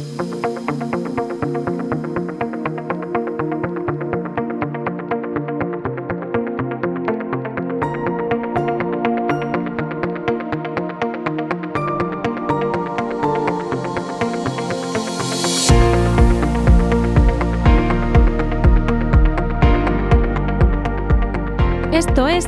Esto es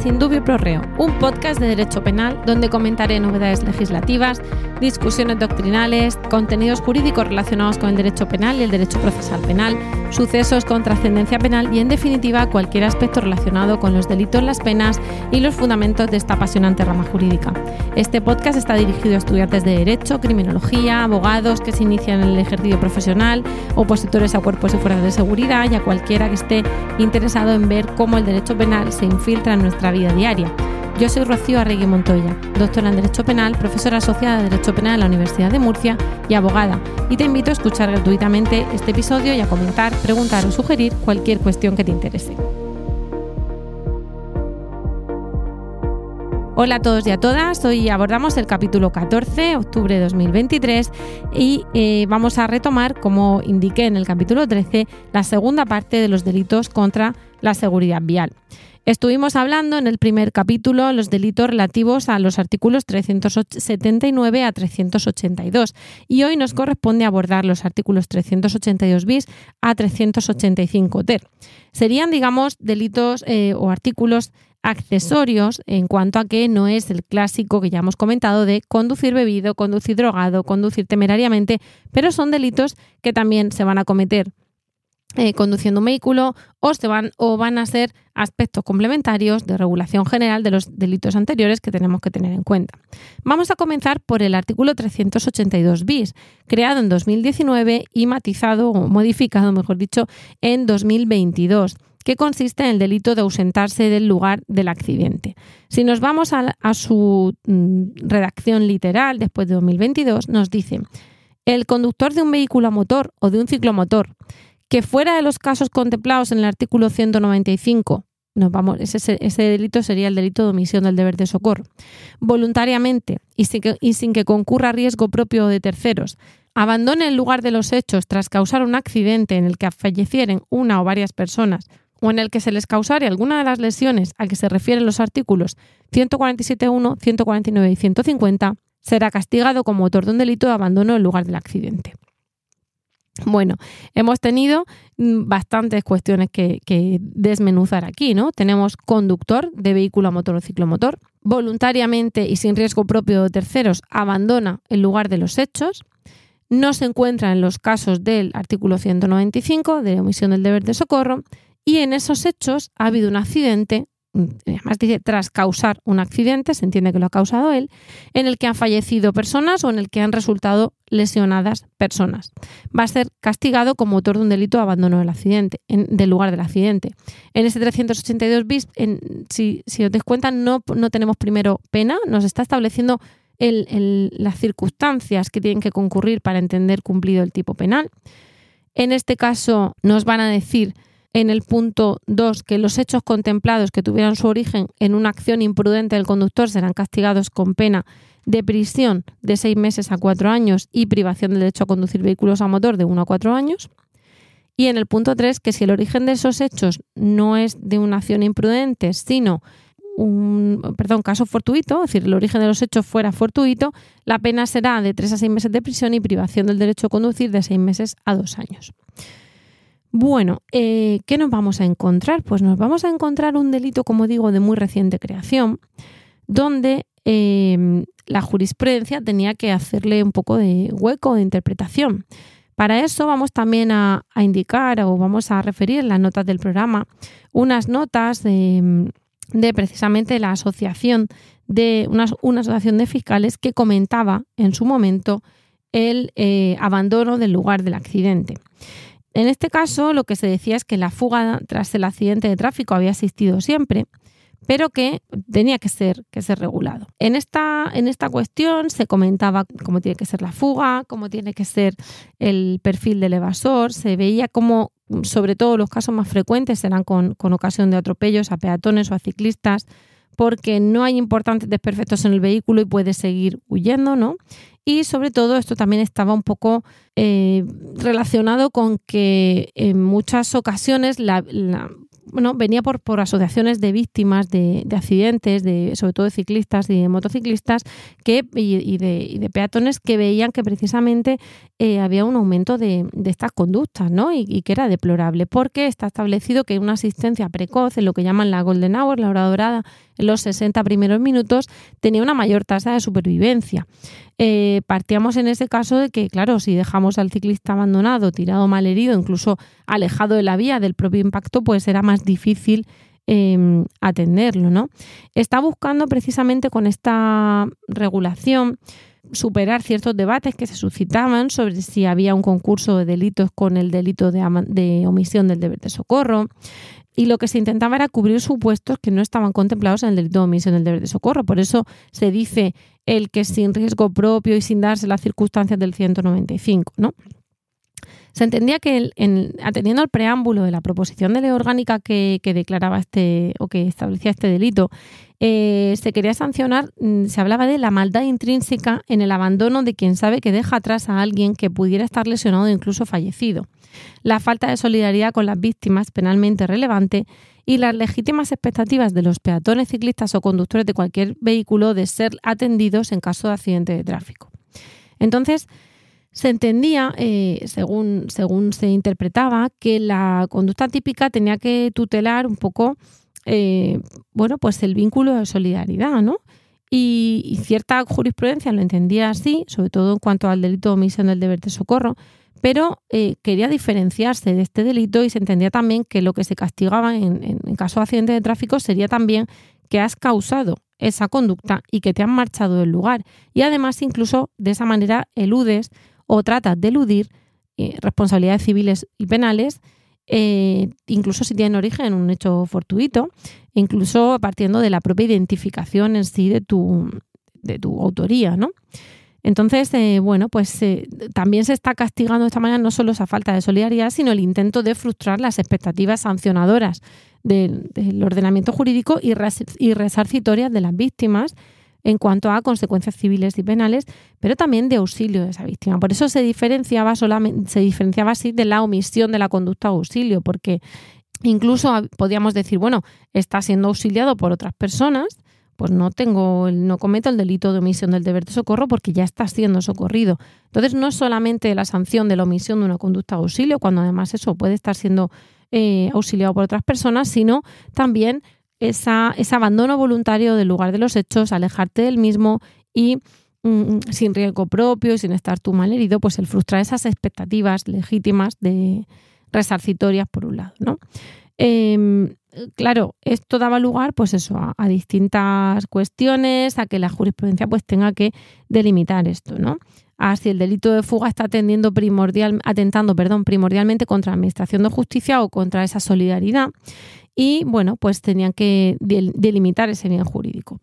Sin Dubio Pro Reo, un podcast de derecho penal donde comentaré novedades legislativas, discusiones doctrinales, contenidos jurídicos relacionados con el derecho penal y el derecho procesal penal, sucesos con trascendencia penal y, en definitiva, cualquier aspecto relacionado con los delitos, las penas y los fundamentos de esta apasionante rama jurídica. Este podcast está dirigido a estudiantes de Derecho, Criminología, abogados que se inician en el ejercicio profesional, opositores a cuerpos y fuerzas de seguridad y a cualquiera que esté interesado en ver cómo el derecho penal se infiltra en nuestra vida diaria. Yo soy Rocío Arregui Montoya, doctora en Derecho Penal, profesora asociada de Derecho Penal en la Universidad de Murcia y abogada, y te invito a escuchar gratuitamente este episodio y a comentar, preguntar o sugerir cualquier cuestión que te interese. Hola a todos y a todas, hoy abordamos el capítulo 14, octubre de 2023, y eh, vamos a retomar, como indiqué en el capítulo 13, la segunda parte de los delitos contra la seguridad vial. Estuvimos hablando en el primer capítulo los delitos relativos a los artículos 379 a 382 y hoy nos corresponde abordar los artículos 382 bis a 385 ter. Serían, digamos, delitos eh, o artículos accesorios en cuanto a que no es el clásico que ya hemos comentado de conducir bebido, conducir drogado, conducir temerariamente, pero son delitos que también se van a cometer eh, conduciendo un vehículo o, se van, o van a ser aspectos complementarios de regulación general de los delitos anteriores que tenemos que tener en cuenta. Vamos a comenzar por el artículo 382 bis, creado en 2019 y matizado o modificado, mejor dicho, en 2022 que consiste en el delito de ausentarse del lugar del accidente. Si nos vamos a, su mm, redacción literal después de 2022, nos dice, el conductor de un vehículo a motor o de un ciclomotor que fuera de los casos contemplados en el artículo 195, nos vamos, ese, ese, delito sería el delito de omisión del deber de socorro, voluntariamente y sin, que, concurra riesgo propio de terceros, abandone el lugar de los hechos tras causar un accidente en el que fallecieren una o varias personas o en el que se les causare alguna de las lesiones a que se refieren los artículos 147.1, 149 y 150, será castigado como autor de un delito de abandono del lugar del accidente. Bueno, hemos tenido mm, bastantes cuestiones que, desmenuzar aquí, ¿no? Tenemos conductor de vehículo a motor o ciclomotor, voluntariamente y sin riesgo propio de terceros abandona el lugar de los hechos, no se encuentra en los casos del artículo 195 de omisión del deber de socorro y en esos hechos ha habido un accidente además dice tras causar un accidente, se entiende que lo ha causado él, en el que han fallecido personas o en el que han resultado lesionadas personas. Va a ser castigado como autor de un delito de abandono del accidente, del lugar del accidente. En este 382 bis, si, os des cuenta, no, no tenemos primero pena, nos está estableciendo las circunstancias que tienen que concurrir para entender cumplido el tipo penal. En este caso nos van a decir en el punto 2 que los hechos contemplados que tuvieran su origen en una acción imprudente del conductor serán castigados con pena de prisión de seis meses a cuatro años y privación del derecho a conducir vehículos a motor de uno a cuatro años. Y en el punto 3 que si el origen de esos hechos no es de una acción imprudente, sino un perdón, caso fortuito, es decir, el origen de los hechos fuera fortuito, la pena será de tres a seis meses de prisión y privación del derecho a conducir de seis meses a dos años. Bueno, eh, ¿qué nos vamos a encontrar? Pues nos vamos a encontrar un delito, como digo, de muy reciente creación, donde em, la jurisprudencia tenía que hacerle un poco de hueco de interpretación. Para eso vamos también a, indicar o vamos a referir en las notas del programa unas notas de, precisamente la asociación de una, asociación de fiscales que comentaba en su momento el eh, abandono del lugar del accidente. En este caso, lo que se decía es que la fuga tras el accidente de tráfico había existido siempre, pero que tenía que ser, que ser regulado. En esta, en esta cuestión se comentaba cómo tiene que ser la fuga, cómo tiene que ser el perfil del evasor, se veía cómo, sobre todo los casos más frecuentes eran con, con ocasión de atropellos a peatones o a ciclistas, porque no hay importantes desperfectos en el vehículo y puede seguir huyendo, ¿no? Y sobre todo esto también estaba un poco eh, relacionado con que en muchas ocasiones la, bueno, venía por, por asociaciones de víctimas de, accidentes, de, sobre todo de ciclistas y de motociclistas que, y, de, peatones que veían que precisamente eh, había un aumento de, estas conductas ¿no? Y, que era deplorable, porque está establecido que una asistencia precoz, en lo que llaman la Golden Hour, la hora dorada, en los 60 primeros minutos, tenía una mayor tasa de supervivencia. Eh, partíamos en ese caso de que, claro, si dejamos al ciclista abandonado, tirado mal herido, incluso alejado de la vía del propio impacto, pues era más difícil em, atenderlo, ¿no? Está buscando precisamente con esta regulación superar ciertos debates que se suscitaban sobre si había un concurso de delitos con el delito de, omisión del deber de socorro. Y lo que se intentaba era cubrir supuestos que no estaban contemplados en el delito de omisión del deber de socorro. Por eso se dice el que sin riesgo propio y sin darse las circunstancias del 195, ¿no? Se entendía que, atendiendo al preámbulo de la proposición de ley orgánica que, declaraba este o que establecía este delito, eh, se quería sancionar, mm, se hablaba de la maldad intrínseca en el abandono de quien sabe que deja atrás a alguien que pudiera estar lesionado o incluso fallecido, la falta de solidaridad con las víctimas penalmente relevante y las legítimas expectativas de los peatones, ciclistas o conductores de cualquier vehículo de ser atendidos en caso de accidente de tráfico. Entonces, se entendía, eh, según, según se interpretaba, que la conducta típica tenía que tutelar un poco, eh, bueno, pues el vínculo de solidaridad, ¿no? Y, cierta jurisprudencia lo entendía así, sobre todo en cuanto al delito de omisión del deber de socorro, pero eh, quería diferenciarse de este delito y se entendía también que lo que se castigaba en, en caso de accidente de tráfico sería también que has causado esa conducta y que te han marchado del lugar. Y además incluso de esa manera eludes o trata de eludir eh, responsabilidades civiles y penales, eh, incluso si tienen origen en un hecho fortuito, incluso partiendo de la propia identificación en sí de tu, de tu autoría, ¿no? Entonces, eh, bueno, pues también se está castigando de esta manera no solo esa falta de solidaridad, sino el intento de frustrar las expectativas sancionadoras del, ordenamiento jurídico y resarcitorias de las víctimas en cuanto a consecuencias civiles y penales, pero también de auxilio de esa víctima. Por eso se diferenciaba solamente, se diferenciaba así de la omisión de la conducta auxilio, porque incluso podíamos decir, bueno, está siendo auxiliado por otras personas, pues no tengo, no cometo el delito de omisión del deber de socorro porque ya está siendo socorrido. Entonces no es solamente la sanción de la omisión de una conducta de auxilio, cuando además eso puede estar siendo eh, auxiliado por otras personas, sino también esa, ese abandono voluntario del lugar de los hechos, alejarte del mismo y mm, sin riesgo propio sin estar tú mal herido, pues el frustrar esas expectativas legítimas de resarcitorias por un lado, ¿no? Em, claro, esto daba lugar, pues eso, a, distintas cuestiones, a que la jurisprudencia pues tenga que delimitar esto, ¿no? A si el delito de fuga está atendiendo primordial, atentando, perdón, primordialmente contra la administración de justicia o contra esa solidaridad y bueno, pues tenían que delimitar ese bien jurídico.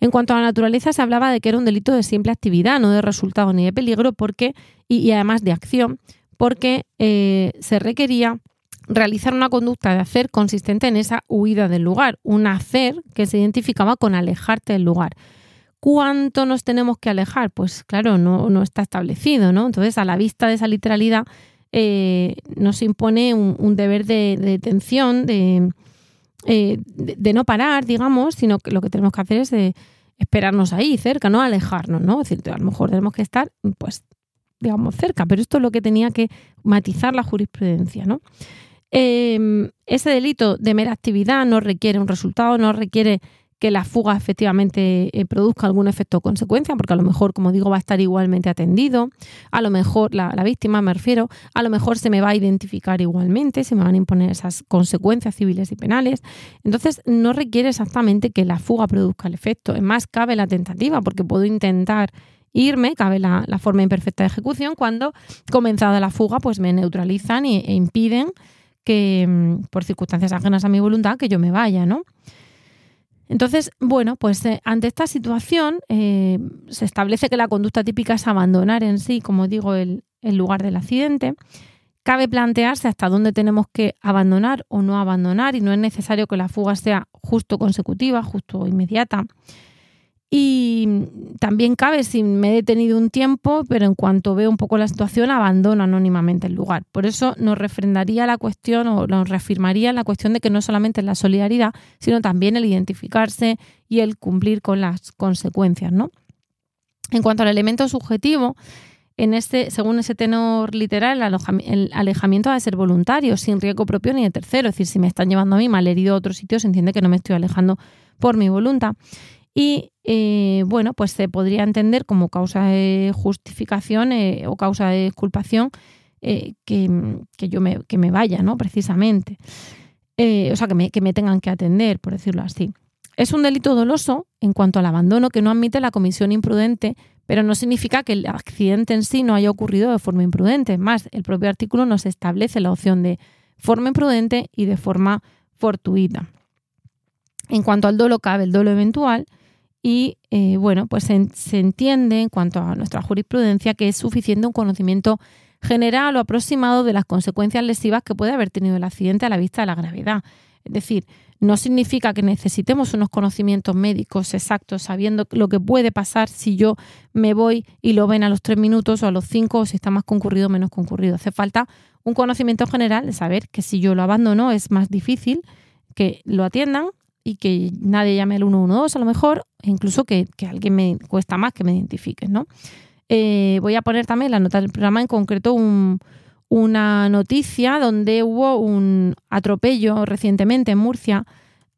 En cuanto a la naturaleza, se hablaba de que era un delito de simple actividad, no de resultado ni de peligro, porque, y, además de acción, porque eh, se requería realizar una conducta de hacer consistente en esa huida del lugar, un hacer que se identificaba con alejarte del lugar. ¿Cuánto nos tenemos que alejar? Pues claro, no, no está establecido, ¿no? Entonces, a la vista de esa literalidad, eh, nos impone un, deber de, detención, de, eh, de, no parar, digamos, sino que lo que tenemos que hacer es de esperarnos ahí, cerca, no alejarnos, ¿no? Es decir, a lo mejor tenemos que estar, pues, digamos, cerca, pero esto es lo que tenía que matizar la jurisprudencia, ¿no? Em, ese delito de mera actividad no requiere un resultado, no requiere que la fuga efectivamente eh, produzca algún efecto o consecuencia, porque a lo mejor, como digo, va a estar igualmente atendido, a lo mejor la, víctima, me refiero, a lo mejor se me va a identificar igualmente, se me van a imponer esas consecuencias civiles y penales. Entonces, no requiere exactamente que la fuga produzca el efecto. Es más, cabe la tentativa, porque puedo intentar irme, cabe la, forma imperfecta de ejecución, cuando comenzada la fuga, pues me neutralizan e impiden que, mm, por circunstancias ajenas a mi voluntad, que yo me vaya, ¿no? Entonces, bueno, pues eh, ante esta situación eh, se establece que la conducta típica es abandonar en sí, como digo, el, lugar del accidente. Cabe plantearse hasta dónde tenemos que abandonar o no abandonar y no es necesario que la fuga sea justo consecutiva, justo inmediata. Y también cabe si me he detenido un tiempo, pero en cuanto veo un poco la situación, abandono anónimamente el lugar. Por eso nos refrendaría la cuestión o nos reafirmaría la cuestión de que no solamente es la solidaridad, sino también el identificarse y el cumplir con las consecuencias, ¿no? En cuanto al elemento subjetivo, en este, según ese tenor literal, el alejamiento ha de ser voluntario, sin riesgo propio ni de tercero. Es decir, si me están llevando a mí mal herido a otro sitio, se entiende que no me estoy alejando por mi voluntad. Y eh, bueno, pues se podría entender como causa de justificación eh, o causa de exculpación eh, que, yo me, que me vaya, ¿no? Precisamente. o sea, que me, que me tengan que atender, por decirlo así. Es un delito doloso en cuanto al abandono que no admite la comisión imprudente, pero no significa que el accidente en sí no haya ocurrido de forma imprudente. Más, el propio artículo nos establece la opción de forma imprudente y de forma fortuita. En cuanto al dolo, cabe el dolo eventual, y eh, bueno, pues se, entiende en cuanto a nuestra jurisprudencia que es suficiente un conocimiento general o aproximado de las consecuencias lesivas que puede haber tenido el accidente a la vista de la gravedad. Es decir, no significa que necesitemos unos conocimientos médicos exactos, sabiendo lo que puede pasar si yo me voy y lo ven a los tres minutos o a los cinco, o si está más concurrido o menos concurrido. Hace falta un conocimiento general de saber que si yo lo abandono es más difícil que lo atiendan y que nadie llame al 112 a lo mejor, e incluso que, que alguien me cuesta más que me identifique, ¿no? Eh, voy a poner también la nota del programa, en concreto una noticia donde hubo un atropello recientemente en Murcia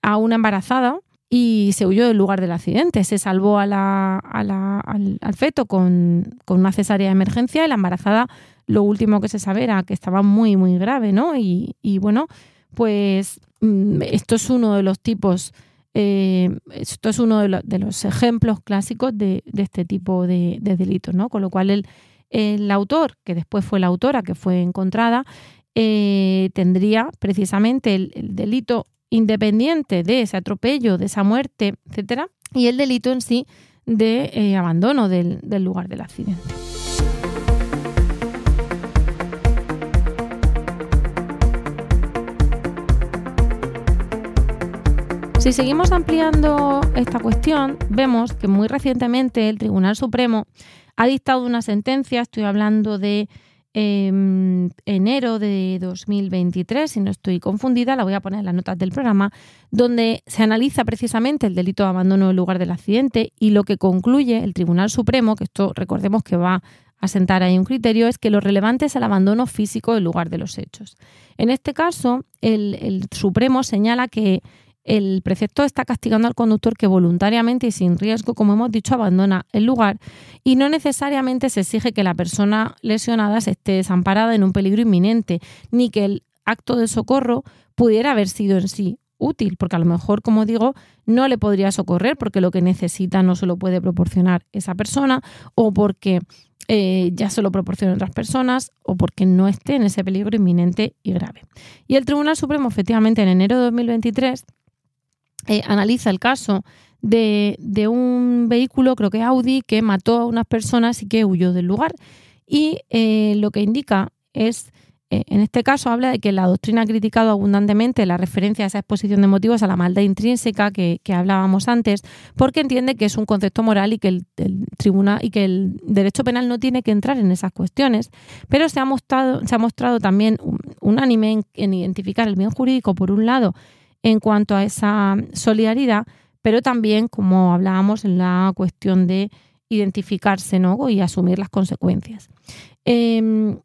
a una embarazada y se huyó del lugar del accidente. Se salvó a la, al, feto con, una cesárea de emergencia y la embarazada lo último que se sabe era que estaba muy, muy grave, ¿no? Y, bueno, pues esto es uno de los tipos, eh, esto es uno de, los ejemplos clásicos de, este tipo de, delitos, ¿no? Con lo cual el, el, autor, que después fue la autora que fue encontrada, eh, tendría precisamente el, delito independiente de ese atropello, de esa muerte, etcétera, y el delito en sí de eh, abandono del lugar del accidente. Si seguimos ampliando esta cuestión, vemos que muy recientemente el Tribunal Supremo ha dictado una sentencia, estoy hablando de em, enero de 2023, si no estoy confundida, la voy a poner en las notas del programa, donde se analiza precisamente el delito de abandono del lugar del accidente y lo que concluye el Tribunal Supremo, que esto recordemos que va a sentar ahí un criterio, es que lo relevante es el abandono físico del lugar de los hechos. En este caso, el Supremo señala que el precepto está castigando al conductor que voluntariamente y sin riesgo, como hemos dicho, abandona el lugar y no necesariamente se exige que la persona lesionada se esté desamparada en un peligro inminente, ni que el acto de socorro pudiera haber sido en sí útil, porque a lo mejor, como digo, no le podría socorrer porque lo que necesita no se lo puede proporcionar esa persona o porque eh, ya se lo proporcionan otras personas o porque no esté en ese peligro inminente y grave. Y el Tribunal Supremo, efectivamente, en enero de 2023, eh, analiza el caso de, un vehículo, creo que Audi, que mató a unas personas y que huyó del lugar. Y eh, lo que indica es, eh, en este caso, habla de que la doctrina ha criticado abundantemente la referencia a esa exposición de motivos a la maldad intrínseca que, hablábamos antes, porque entiende que es un concepto moral y que el, tribunal y que el derecho penal no tiene que entrar en esas cuestiones. Pero se ha mostrado, se ha mostrado también unánime en identificar el bien jurídico, por un lado, en cuanto a esa solidaridad, pero también, como hablábamos, en la cuestión de identificarse ¿no? y asumir las consecuencias. Em,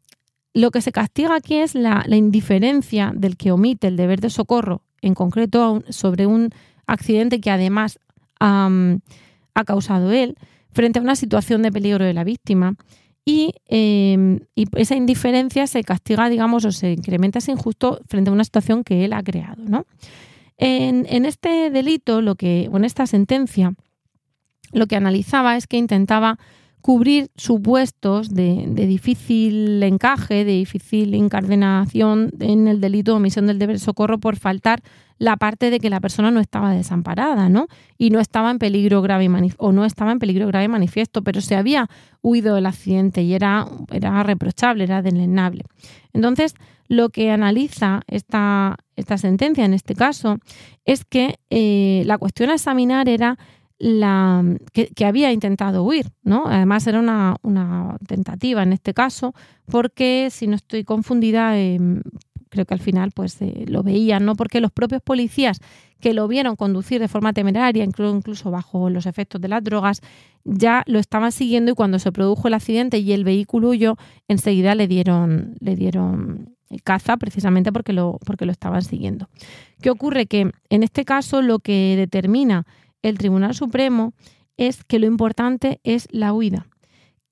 lo que se castiga aquí es la, indiferencia del que omite el deber de socorro, en concreto sobre un accidente que además ha causado él, frente a una situación de peligro de la víctima. Y, em, y, esa indiferencia se castiga, digamos, o se incrementa ese injusto frente a una situación que él ha creado, ¿no? En, este delito, lo que, o en esta sentencia, lo que analizaba es que intentaba cubrir supuestos de, difícil encaje, de difícil encardenación en el delito de omisión del deber de socorro por faltar la parte de que la persona no estaba desamparada, ¿no? Y no estaba en peligro grave o no estaba en peligro grave manifiesto, pero se había huido del accidente y era, era reprochable, era denenable. Entonces, lo que analiza esta, esta sentencia en este caso es que eh, la cuestión a examinar era la que, había intentado huir, ¿no? Además era una, tentativa en este caso, porque si no estoy confundida, em, creo que al final pues eh, lo veían, ¿no? Porque los propios policías que lo vieron conducir de forma temeraria, incluso bajo los efectos de las drogas, ya lo estaban siguiendo y cuando se produjo el accidente y el vehículo huyó, enseguida le dieron, le dieron caza precisamente porque lo, porque lo estaban siguiendo. ¿Qué ocurre? Que en este caso lo que determina el Tribunal Supremo es que lo importante es la huida,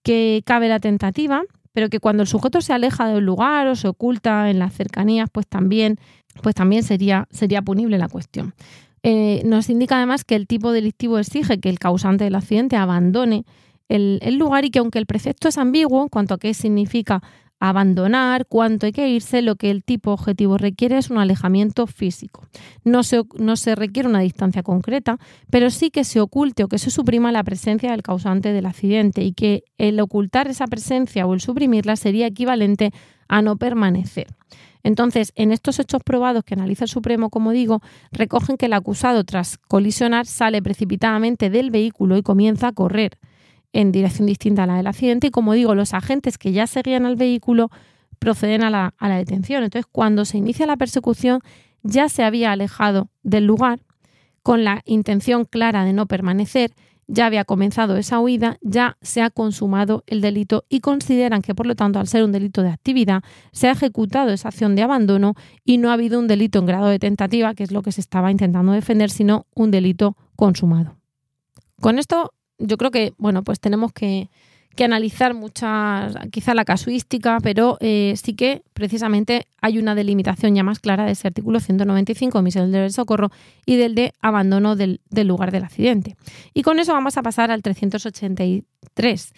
que cabe la tentativa, pero que cuando el sujeto se aleja del lugar o se oculta en las cercanías, pues también, pues también sería, sería punible la cuestión. Eh, nos indica además que el tipo delictivo exige que el causante del accidente abandone el, el, lugar y que aunque el precepto es ambiguo en cuanto a qué significa abandonar, cuánto hay que irse, lo que el tipo objetivo requiere es un alejamiento físico. No se, no se requiere una distancia concreta, pero sí que se oculte o que se suprima la presencia del causante del accidente y que el ocultar esa presencia o el suprimirla sería equivalente a no permanecer. Entonces, en estos hechos probados que analiza el Supremo, como digo, recogen que el acusado tras colisionar sale precipitadamente del vehículo y comienza a correr en dirección distinta a la del accidente y como digo, los agentes que ya seguían al vehículo proceden a la, detención. Entonces, cuando se inicia la persecución, ya se había alejado del lugar con la intención clara de no permanecer, ya había comenzado esa huida, ya se ha consumado el delito y consideran que, por lo tanto, al ser un delito de actividad, se ha ejecutado esa acción de abandono y no ha habido un delito en grado de tentativa, que es lo que se estaba intentando defender, sino un delito consumado. Con esto yo creo que, bueno, pues tenemos que, analizar muchas, quizá la casuística, pero eh, sí que precisamente hay una delimitación ya más clara de ese artículo 195, omisión del socorro, y del de abandono del, lugar del accidente. Y con eso vamos a pasar al 383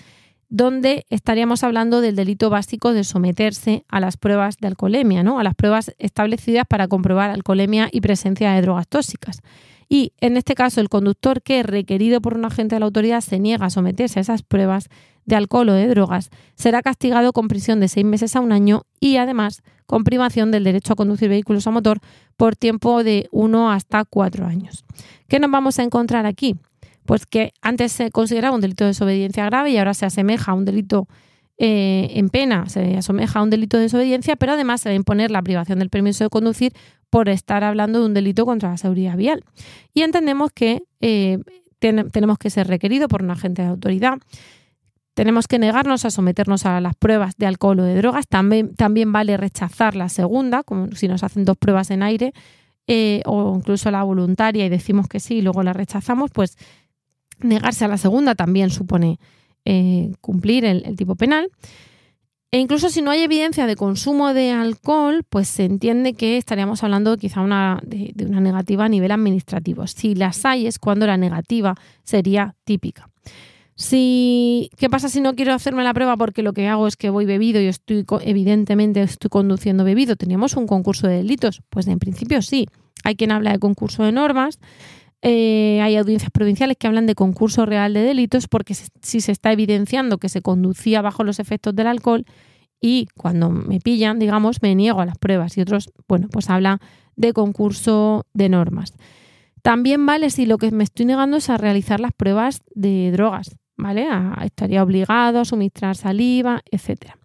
donde estaríamos hablando del delito básico de someterse a las pruebas de alcoholemia, ¿no? a las pruebas establecidas para comprobar alcoholemia y presencia de drogas tóxicas. Y en este caso, el conductor que, requerido por un agente de la autoridad, se niega a someterse a esas pruebas de alcohol o de drogas, será castigado con prisión de seis meses a un año y además con privación del derecho a conducir vehículos a motor por tiempo de uno hasta cuatro años. ¿Qué nos vamos a encontrar aquí? Pues que antes se consideraba un delito de desobediencia grave y ahora se asemeja a un delito eh, en pena, se asemeja a un delito de desobediencia, pero además se va a imponer la privación del permiso de conducir por estar hablando de un delito contra la seguridad vial. Y entendemos que eh, tenemos que ser requeridos por un agente de autoridad. Tenemos que negarnos a someternos a las pruebas de alcohol o de drogas. También, también vale rechazar la segunda, como si nos hacen dos pruebas en aire, eh, o incluso la voluntaria y decimos que sí y luego la rechazamos, pues negarse a la segunda también supone eh, cumplir el tipo penal. E incluso si no hay evidencia de consumo de alcohol, pues se entiende que estaríamos hablando quizá una, de, una negativa a nivel administrativo. Si las hay es cuando la negativa sería típica. Si, ¿Qué pasa si no quiero hacerme la prueba porque lo que hago es que voy bebido y estoy evidentemente estoy conduciendo bebido? ¿Teníamos un concurso de delitos? Pues en principio sí. Hay quien habla de concurso de normas, eh, hay audiencias provinciales que hablan de concurso real de delitos porque si se está evidenciando que se conducía bajo los efectos del alcohol y cuando me pillan, digamos, me niego a las pruebas y otros, bueno, pues habla de concurso de normas. También vale si lo que me estoy negando es a realizar las pruebas de drogas, ¿vale? estaría obligado a suministrar saliva, etcétera.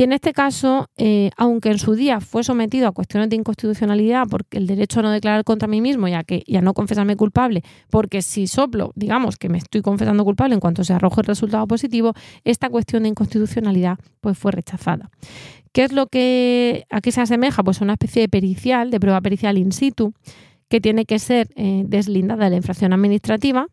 Y en este caso, eh, aunque en su día fue sometido a cuestiones de inconstitucionalidad porque el derecho a no declarar contra mí mismo y a, que, y no confesarme culpable, porque si soplo, digamos que me estoy confesando culpable en cuanto se arroje el resultado positivo, esta cuestión de inconstitucionalidad pues fue rechazada. ¿Qué es lo que aquí se asemeja? Pues una especie de pericial, de prueba pericial in situ, que tiene que ser eh, deslindada de la infracción administrativa,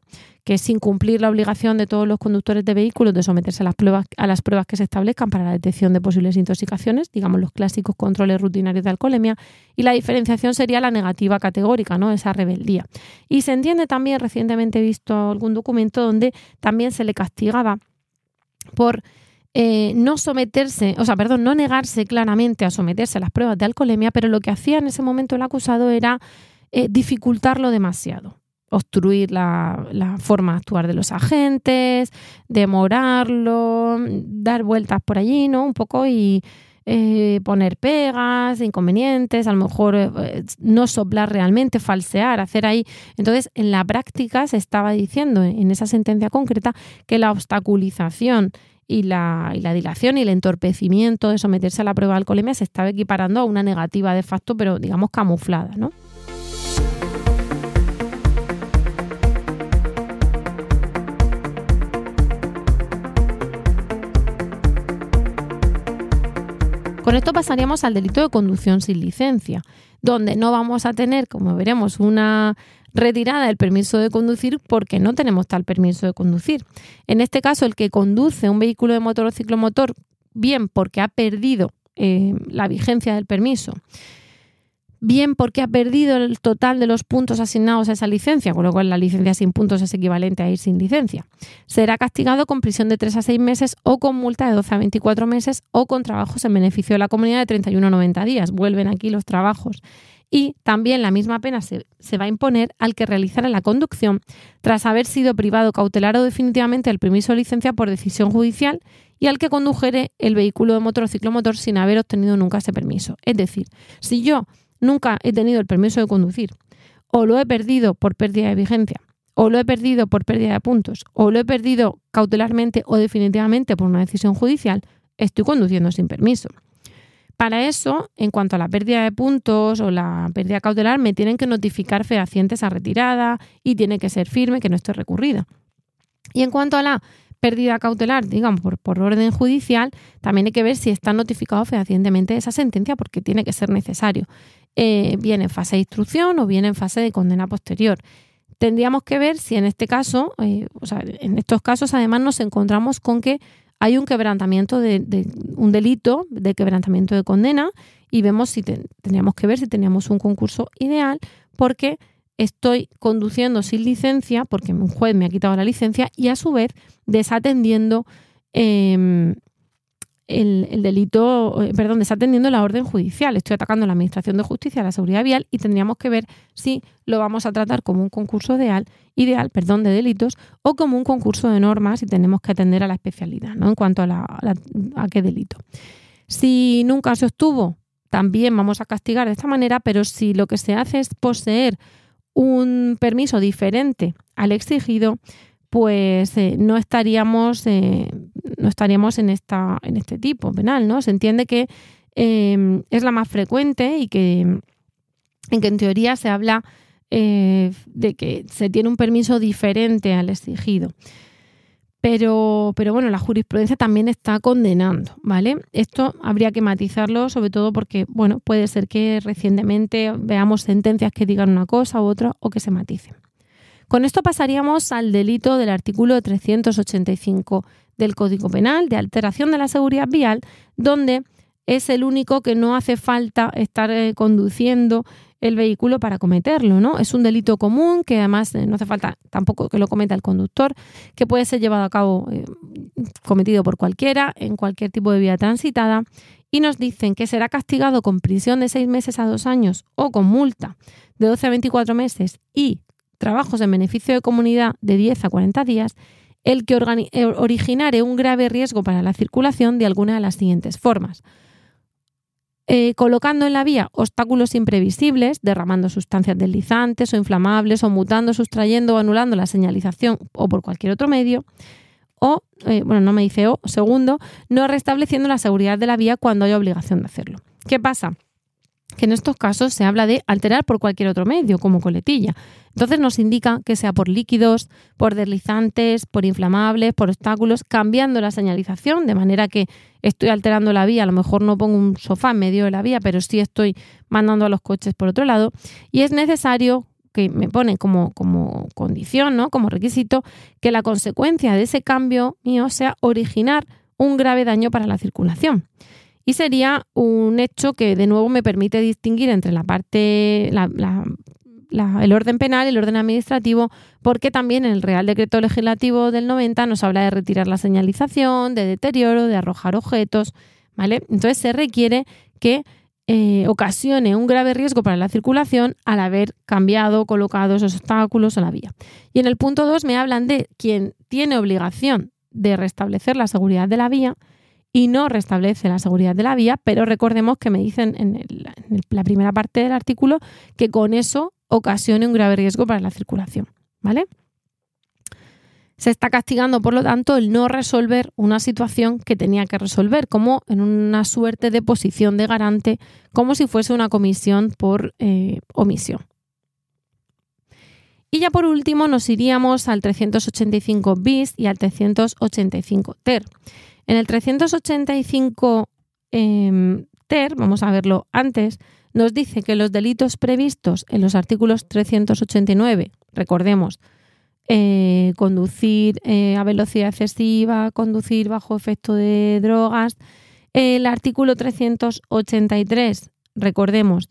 que sin cumplir la obligación de todos los conductores de vehículos de someterse a las pruebas, a las pruebas que se establezcan para la detección de posibles intoxicaciones, digamos los clásicos controles rutinarios de alcoholemia, y la diferenciación sería la negativa categórica, ¿no? esa rebeldía. Y se entiende también, recientemente he visto algún documento donde también se le castigaba por eh, no someterse, o sea, perdón, no negarse claramente a someterse a las pruebas de alcoholemia, pero lo que hacía en ese momento el acusado era eh, dificultarlo demasiado, obstruir la, forma de actuar de los agentes, demorarlo, dar vueltas por allí, ¿no? Un poco y eh, poner pegas, inconvenientes, a lo mejor eh, no soplar realmente, falsear, hacer ahí. Entonces, en la práctica se estaba diciendo en esa sentencia concreta que la obstaculización y la, y la dilación y el entorpecimiento de someterse a la prueba de alcoholemia se estaba equiparando a una negativa de facto, pero digamos camuflada, ¿no? Con esto pasaríamos al delito de conducción sin licencia, donde no vamos a tener, como veremos, una retirada del permiso de conducir porque no tenemos tal permiso de conducir. En este caso, el que conduce un vehículo de motor o ciclomotor, bien porque ha perdido eh, la vigencia del permiso, bien porque ha perdido el total de los puntos asignados a esa licencia, con lo cual la licencia sin puntos es equivalente a ir sin licencia. Será castigado con prisión de 3 a 6 meses o con multa de 12 a 24 meses o con trabajos en beneficio de la comunidad de 31 a 90 días. Vuelven aquí los trabajos. Y también la misma pena se, se va a imponer al que realizara la conducción tras haber sido privado cautelar o definitivamente del permiso de licencia por decisión judicial y al que condujere el vehículo de motor o ciclomotor sin haber obtenido nunca ese permiso. Es decir, si yo nunca he tenido el permiso de conducir, o lo he perdido por pérdida de vigencia, o lo he perdido por pérdida de puntos, o lo he perdido cautelarmente o definitivamente por una decisión judicial, estoy conduciendo sin permiso. Para eso, en cuanto a la pérdida de puntos o la pérdida cautelar, me tienen que notificar fehacientes a retirada y tiene que ser firme que no esté recurrida. Y en cuanto a la pérdida cautelar, digamos, por, por, orden judicial, también hay que ver si está notificado fehacientemente esa sentencia porque tiene que ser necesario. Eh, bien en fase de instrucción o bien en fase de condena posterior. Tendríamos que ver si en este caso, eh, o sea, en estos casos además nos encontramos con que hay un quebrantamiento de, un delito de quebrantamiento de condena y vemos si tendríamos que ver si teníamos un concurso ideal porque estoy conduciendo sin licencia porque un juez me ha quitado la licencia y a su vez desatendiendo eh, el, delito, eh, perdón, desatendiendo la orden judicial. Estoy atacando a la Administración de Justicia, a la seguridad vial y tendríamos que ver si lo vamos a tratar como un concurso ideal, ideal perdón, de delitos o como un concurso de normas y tenemos que atender a la especialidad ¿no? en cuanto a, la, a qué delito. Si nunca se obtuvo, también vamos a castigar de esta manera, pero si lo que se hace es poseer un permiso diferente al exigido, pues eh, no estaríamos eh, no estaríamos en esta en este tipo penal no se entiende que em, es la más frecuente y que en que en teoría se habla eh, de que se tiene un permiso diferente al exigido pero, pero bueno, la jurisprudencia también está condenando, ¿vale? Esto habría que matizarlo, sobre todo porque, bueno, puede ser que recientemente veamos sentencias que digan una cosa u otra o que se maticen. Con esto pasaríamos al delito del artículo 385 del Código Penal de alteración de la seguridad vial, donde es el único que no hace falta estar eh, conduciendo el vehículo para cometerlo, ¿no? Es un delito común que además eh, no hace falta tampoco que lo cometa el conductor, que puede ser llevado a cabo, eh, cometido por cualquiera, en cualquier tipo de vía transitada, y nos dicen que será castigado con prisión de seis meses a dos años o con multa de 12 a 24 meses y trabajos en beneficio de comunidad de 10 a 40 días, el que eh, originare un grave riesgo para la circulación de alguna de las siguientes formas. Eh, colocando en la vía obstáculos imprevisibles, derramando sustancias deslizantes o inflamables, o mutando, sustrayendo o anulando la señalización o por cualquier otro medio. O, eh, bueno, no me dice o, segundo, no restableciendo la seguridad de la vía cuando hay obligación de hacerlo. ¿Qué pasa? Que en estos casos se habla de alterar por cualquier otro medio, como coletilla. Entonces nos indica que sea por líquidos, por deslizantes, por inflamables, por obstáculos, cambiando la señalización, de manera que estoy alterando la vía, a lo mejor no pongo un sofá en medio de la vía, pero sí estoy mandando a los coches por otro lado, y es necesario que me pone como, como condición, ¿no? como requisito, que la consecuencia de ese cambio mío sea originar un grave daño para la circulación y sería un hecho que de nuevo me permite distinguir entre la parte, el orden penal el orden administrativo, porque también en el Real Decreto Legislativo del 90 nos habla de retirar la señalización, de deterioro, de arrojar objetos, ¿vale? Entonces se requiere que eh, ocasione un grave riesgo para la circulación al haber cambiado, colocado esos obstáculos a la vía. Y en el punto 2 me hablan de quien tiene obligación de restablecer la seguridad de la vía, y no restablece la seguridad de la vía, pero recordemos que me dicen en, la primera parte del artículo que con eso ocasione un grave riesgo para la circulación. ¿Vale? Se está castigando, por lo tanto, el no resolver una situación que tenía que resolver, como en una suerte de posición de garante, como si fuese una comisión por eh, omisión. Y ya por último nos iríamos al 385 bis y al 385 ter. En el 385 em, ter, vamos a verlo antes, nos dice que los delitos previstos en los artículos 389, recordemos, eh, conducir eh, a velocidad excesiva, conducir bajo efecto de drogas. El artículo 383, recordemos,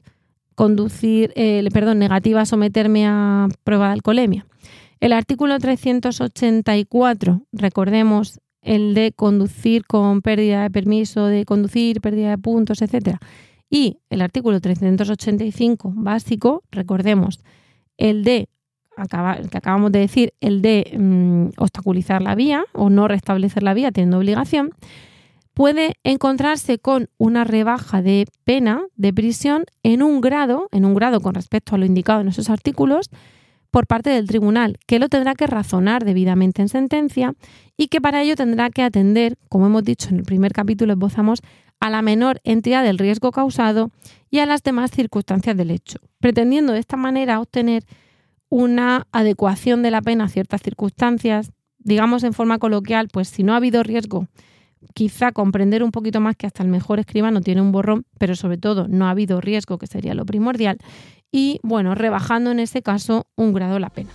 conducir, eh, perdón, negativa a someterme a prueba de alcoholemia. El artículo 384, recordemos, el de conducir con pérdida de permiso de conducir, pérdida de puntos, etc. Y el artículo 385 básico, recordemos, el de que acabamos de decir, el de mm, obstaculizar la vía o no restablecer la vía teniendo obligación, puede encontrarse con una rebaja de pena de prisión en un grado, en un grado con respecto a lo indicado en esos artículos, por parte del tribunal, que lo tendrá que razonar debidamente en sentencia y que para ello tendrá que atender, como hemos dicho en el primer capítulo, esbozamos, a la menor entidad del riesgo causado y a las demás circunstancias del hecho, pretendiendo de esta manera obtener una adecuación de la pena a ciertas circunstancias, digamos en forma coloquial, pues si no ha habido riesgo, quizá comprender un poquito más que hasta el mejor escribano tiene un borrón, pero sobre todo no ha habido riesgo, que sería lo primordial, y bueno, rebajando en ese caso un grado la pena.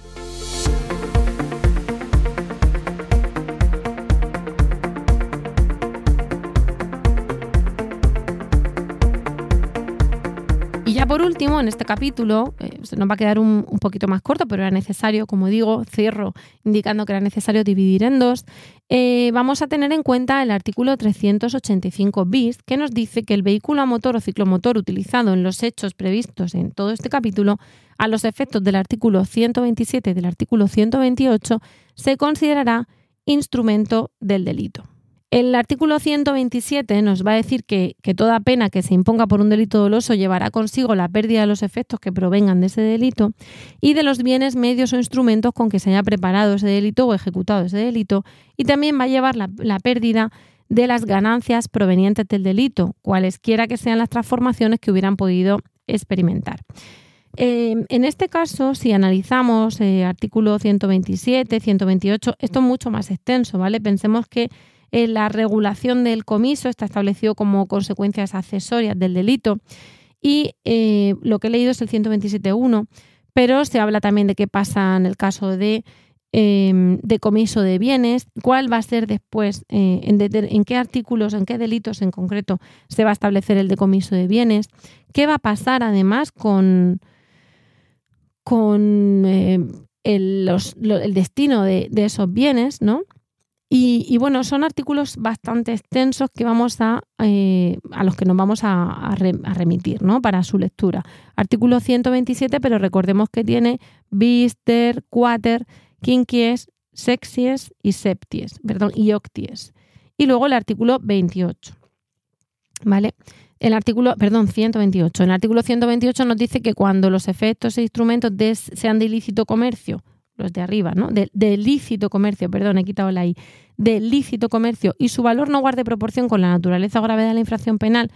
por último, en este capítulo, eh, se nos va a quedar un, poquito más corto, pero era necesario, como digo, cierro indicando que era necesario dividir en dos, eh, vamos a tener en cuenta el artículo 385 bis, que nos dice que el vehículo a motor o ciclomotor utilizado en los hechos previstos en todo este capítulo, a los efectos del artículo 127 y del artículo 128, se considerará instrumento del delito. El artículo 127 nos va a decir que, toda pena que se imponga por un delito doloso llevará consigo la pérdida de los efectos que provengan de ese delito y de los bienes, medios o instrumentos con que se haya preparado ese delito o ejecutado ese delito y también va a llevar la, pérdida de las ganancias provenientes del delito, cualesquiera que sean las transformaciones que hubieran podido experimentar. Eh, en este caso, si analizamos eh, artículo 127, 128, esto es mucho más extenso, ¿vale? Pensemos que la regulación del comiso está establecido como consecuencias accesorias del delito. Y eh, lo que he leído es el 127.1, pero se habla también de qué pasa en el caso de em, comiso de bienes, cuál va a ser después, eh, en, qué artículos, en qué delitos en concreto se va a establecer el decomiso de bienes, qué va a pasar además con, con eh, el, destino de, de, esos bienes, ¿no? Y, bueno, son artículos bastante extensos que vamos a, eh, a los que nos vamos a, remitir ¿no? para su lectura. Artículo 127, pero recordemos que tiene bister, quater, quinquies, sexies y septies, perdón, y octies. Y luego el artículo 28. ¿Vale? El artículo, perdón, 128. El artículo 128 nos dice que cuando los efectos e instrumentos sean de ilícito comercio los de arriba, ¿no? De, lícito comercio, perdón, he quitado la I, de lícito comercio y su valor no guarde proporción con la naturaleza o gravedad de la infracción penal,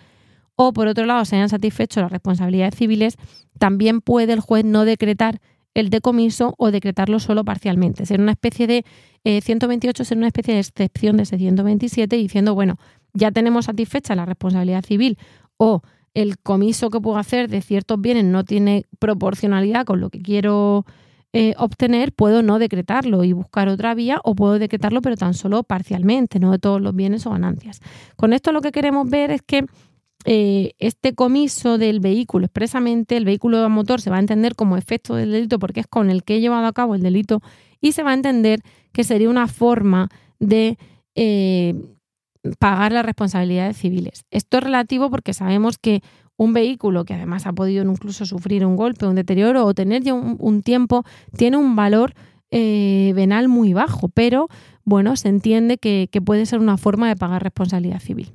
o por otro lado se hayan satisfecho las responsabilidades civiles, también puede el juez no decretar el decomiso o decretarlo solo parcialmente. Ser una especie de 128, eh, ser una especie de excepción de ese 127 diciendo, bueno, ya tenemos satisfecha la responsabilidad civil o el comiso que puedo hacer de ciertos bienes no tiene proporcionalidad con lo que quiero eh, obtener, puedo no decretarlo y buscar otra vía o puedo decretarlo pero tan solo parcialmente, no de todos los bienes o ganancias. Con esto lo que queremos ver es que eh, este comiso del vehículo, expresamente el vehículo de motor se va a entender como efecto del delito porque es con el que he llevado a cabo el delito y se va a entender que sería una forma de eh, pagar las responsabilidades civiles. Esto es relativo porque sabemos que un vehículo que además ha podido incluso sufrir un golpe, un deterioro o tener ya un, tiempo, tiene un valor eh, venal muy bajo, pero bueno, se entiende que, que puede ser una forma de pagar responsabilidad civil.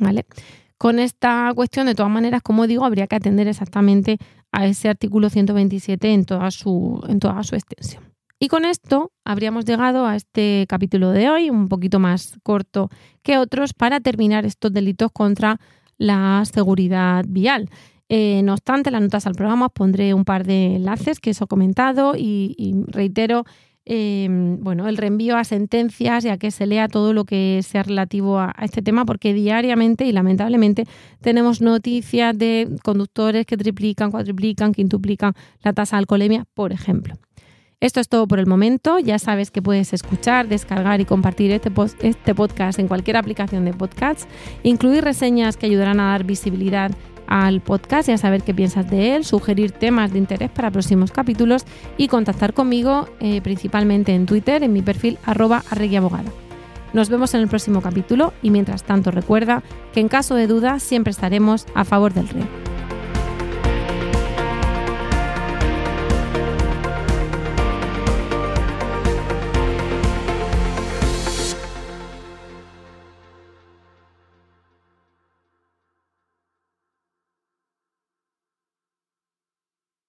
¿Vale? Con esta cuestión, de todas maneras, como digo, habría que atender exactamente a ese artículo 127 en toda su, en toda su extensión. Y con esto habríamos llegado a este capítulo de hoy, un poquito más corto que otros, para terminar estos delitos contra la seguridad vial. Eh, no obstante, las notas al programa os pondré un par de enlaces que os he comentado y, reitero em, bueno, el reenvío a sentencias y a que se lea todo lo que sea relativo a, este tema, porque diariamente y lamentablemente tenemos noticias de conductores que triplican, cuatriplican, quintuplican la tasa de alcoholemia, por ejemplo. Esto es todo por el momento. Ya sabes que puedes escuchar, descargar y compartir este, este podcast en cualquier aplicación de podcasts, incluir reseñas que ayudarán a dar visibilidad al podcast y a saber qué piensas de él, sugerir temas de interés para próximos capítulos y contactar conmigo eh, principalmente en Twitter en mi perfil arroba arreguiabogada. Nos vemos en el próximo capítulo y mientras tanto recuerda que en caso de duda siempre estaremos a favor del rey.